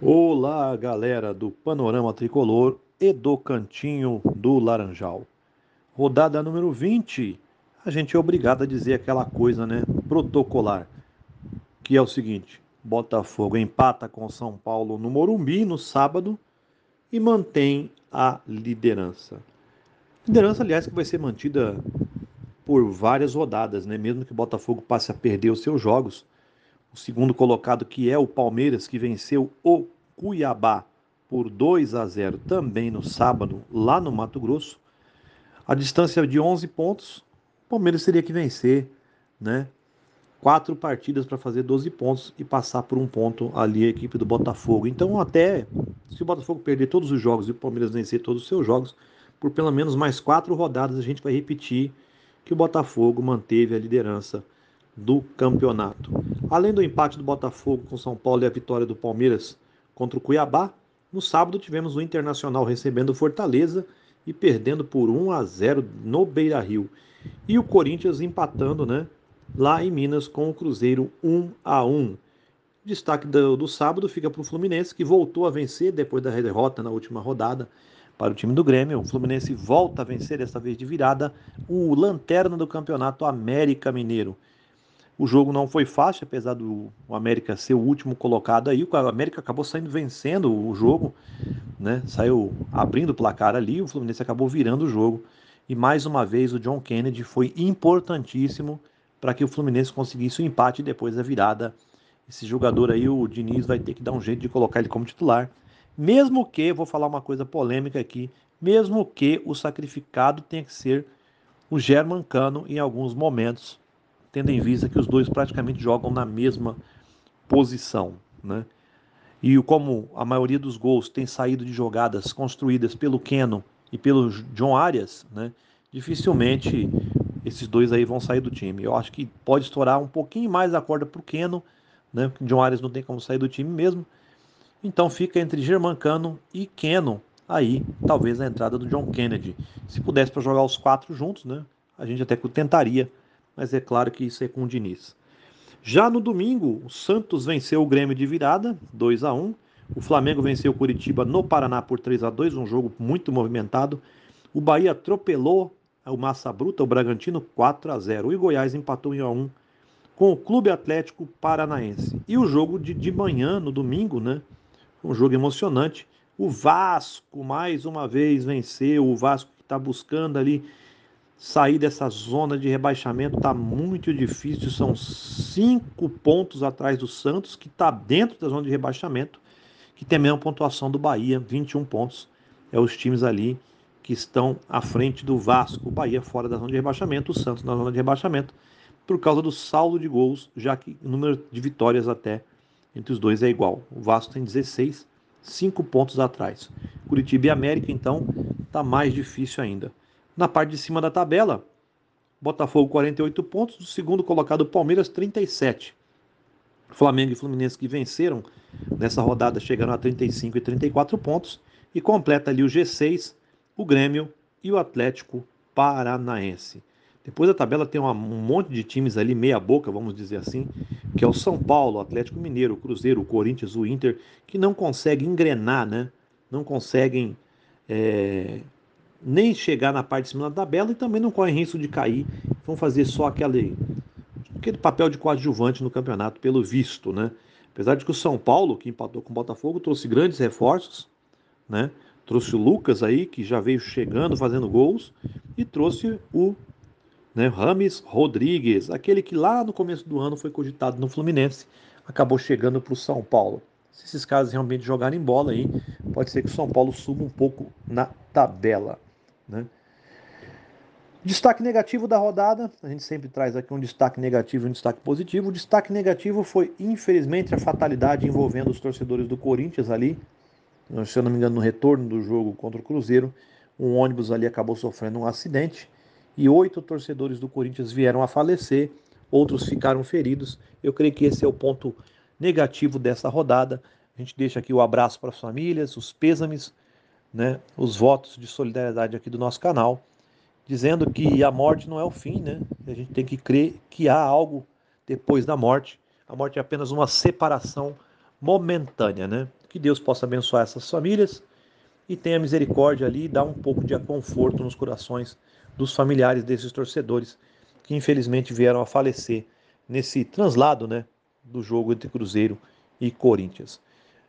Olá, galera do Panorama Tricolor e do Cantinho do Laranjal. Rodada número 20. A gente é obrigado a dizer aquela coisa, né, protocolar, que é o seguinte: Botafogo empata com São Paulo no Morumbi no sábado e mantém a liderança. Liderança, aliás, que vai ser mantida por várias rodadas, né? Mesmo que o Botafogo passe a perder os seus jogos, o segundo colocado, que é o Palmeiras, que venceu o Cuiabá por 2 a 0 também no sábado, lá no Mato Grosso. A distância de 11 pontos, o Palmeiras teria que vencer, né? Quatro partidas para fazer 12 pontos e passar por um ponto ali a equipe do Botafogo. Então, até se o Botafogo perder todos os jogos e o Palmeiras vencer todos os seus jogos, por pelo menos mais quatro rodadas a gente vai repetir que o Botafogo manteve a liderança do campeonato. Além do empate do Botafogo com São Paulo e a vitória do Palmeiras contra o Cuiabá, no sábado tivemos o Internacional recebendo Fortaleza e perdendo por 1 a 0 no Beira-Rio. E o Corinthians empatando, né, lá em Minas com o Cruzeiro 1 a 1. Destaque do, do sábado fica para o Fluminense, que voltou a vencer depois da derrota na última rodada para o time do Grêmio. O Fluminense volta a vencer, dessa vez de virada, o lanterna do campeonato América Mineiro. O jogo não foi fácil, apesar do América ser o último colocado aí. O América acabou saindo vencendo o jogo, né? Saiu abrindo o placar ali, o Fluminense acabou virando o jogo. E mais uma vez o John Kennedy foi importantíssimo para que o Fluminense conseguisse o empate depois da virada. Esse jogador aí, o Diniz, vai ter que dar um jeito de colocar ele como titular. Mesmo que, vou falar uma coisa polêmica aqui, mesmo que o sacrificado tenha que ser o German Cano em alguns momentos tendo em vista que os dois praticamente jogam na mesma posição, né? E como a maioria dos gols tem saído de jogadas construídas pelo Keno e pelo John Arias, né? Dificilmente esses dois aí vão sair do time. Eu acho que pode estourar um pouquinho mais a corda para o Keno, né? John Arias não tem como sair do time mesmo. Então fica entre Germancano e Keno aí, talvez a entrada do John Kennedy. Se pudesse para jogar os quatro juntos, né? A gente até tentaria mas é claro que isso é com o Diniz. Já no domingo, o Santos venceu o Grêmio de virada, 2 a 1. O Flamengo venceu o Curitiba no Paraná por 3 a 2, um jogo muito movimentado. O Bahia atropelou o Massa Bruta, o Bragantino 4 a 0. E o Goiás empatou em 1 a 1 com o Clube Atlético Paranaense. E o jogo de, de manhã, no domingo, né? Um jogo emocionante. O Vasco mais uma vez venceu. O Vasco que está buscando ali sair dessa zona de rebaixamento está muito difícil. São cinco pontos atrás do Santos, que está dentro da zona de rebaixamento, que tem a mesma pontuação do Bahia, 21 pontos. É os times ali que estão à frente do Vasco. O Bahia fora da zona de rebaixamento, o Santos na zona de rebaixamento, por causa do saldo de gols, já que o número de vitórias até entre os dois é igual. O Vasco tem 16, 5 pontos atrás. Curitiba e América, então, está mais difícil ainda. Na parte de cima da tabela, Botafogo 48 pontos, o segundo colocado Palmeiras 37. Flamengo e Fluminense que venceram nessa rodada chegaram a 35 e 34 pontos e completa ali o G6, o Grêmio e o Atlético Paranaense. Depois da tabela tem uma, um monte de times ali meia boca, vamos dizer assim, que é o São Paulo, o Atlético Mineiro, o Cruzeiro, o Corinthians, o Inter, que não conseguem engrenar, né? Não conseguem é, nem chegar na parte de cima da tabela e também não correm risco de cair. Vão fazer só aquele, aquele papel de coadjuvante no campeonato, pelo visto, né? Apesar de que o São Paulo, que empatou com o Botafogo, trouxe grandes reforços, né? Trouxe o Lucas aí, que já veio chegando, fazendo gols, e trouxe o né, Rames Rodrigues, aquele que lá no começo do ano foi cogitado no Fluminense, acabou chegando para o São Paulo. Se esses caras realmente jogarem bola aí, pode ser que o São Paulo suba um pouco na tabela. Né? Destaque negativo da rodada, a gente sempre traz aqui um destaque negativo e um destaque positivo. O destaque negativo foi, infelizmente, a fatalidade envolvendo os torcedores do Corinthians ali. Se eu não me engano, no retorno do jogo contra o Cruzeiro, um ônibus ali acabou sofrendo um acidente e oito torcedores do Corinthians vieram a falecer, outros ficaram feridos. Eu creio que esse é o ponto negativo dessa rodada. A gente deixa aqui o abraço para as famílias, os pêsames né, os votos de solidariedade aqui do nosso canal, dizendo que a morte não é o fim, né? A gente tem que crer que há algo depois da morte. A morte é apenas uma separação momentânea, né? Que Deus possa abençoar essas famílias e tenha misericórdia ali e dar um pouco de conforto nos corações dos familiares desses torcedores que infelizmente vieram a falecer nesse translado, né, do jogo entre Cruzeiro e Corinthians.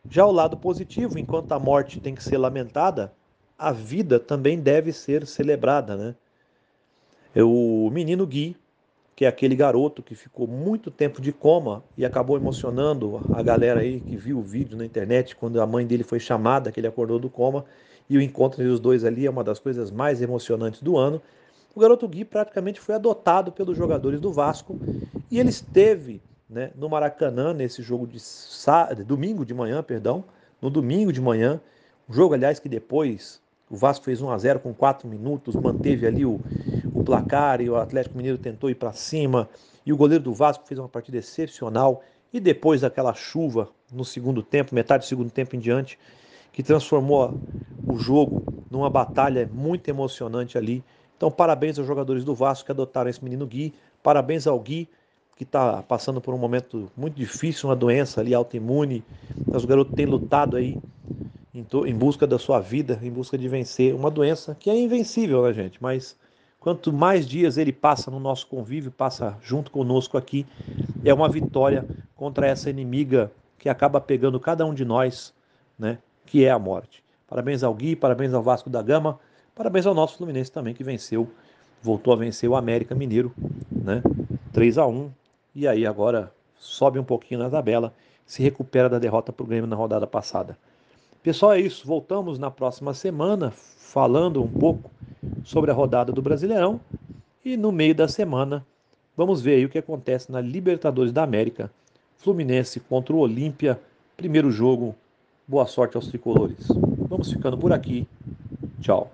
Já o lado positivo, enquanto a morte tem que ser lamentada, a vida também deve ser celebrada, né? O menino Gui, que é aquele garoto que ficou muito tempo de coma e acabou emocionando a galera aí que viu o vídeo na internet quando a mãe dele foi chamada, que ele acordou do coma, e o encontro entre os dois ali é uma das coisas mais emocionantes do ano. O garoto Gui praticamente foi adotado pelos jogadores do Vasco e ele esteve né, no Maracanã nesse jogo de sábado, domingo de manhã, perdão, no domingo de manhã, um jogo aliás que depois o Vasco fez 1 a 0 com 4 minutos, manteve ali o, o placar e o Atlético Mineiro tentou ir para cima. E o goleiro do Vasco fez uma partida excepcional. E depois daquela chuva no segundo tempo, metade do segundo tempo em diante, que transformou o jogo numa batalha muito emocionante ali. Então, parabéns aos jogadores do Vasco que adotaram esse menino Gui. Parabéns ao Gui, que está passando por um momento muito difícil, uma doença ali autoimune. Mas o garoto tem lutado aí em, busca da sua vida, em busca de vencer uma doença que é invencível, né, gente? Mas quanto mais dias ele passa no nosso convívio, passa junto conosco aqui, é uma vitória contra essa inimiga que acaba pegando cada um de nós, né? Que é a morte. Parabéns ao Gui, parabéns ao Vasco da Gama, parabéns ao nosso Fluminense também que venceu, voltou a vencer o América Mineiro, né? 3 a 1 e aí agora sobe um pouquinho na tabela, se recupera da derrota para o Grêmio na rodada passada. Pessoal, é isso. Voltamos na próxima semana falando um pouco sobre a rodada do Brasileirão e no meio da semana vamos ver aí o que acontece na Libertadores da América. Fluminense contra o Olímpia, primeiro jogo. Boa sorte aos tricolores. Vamos ficando por aqui. Tchau.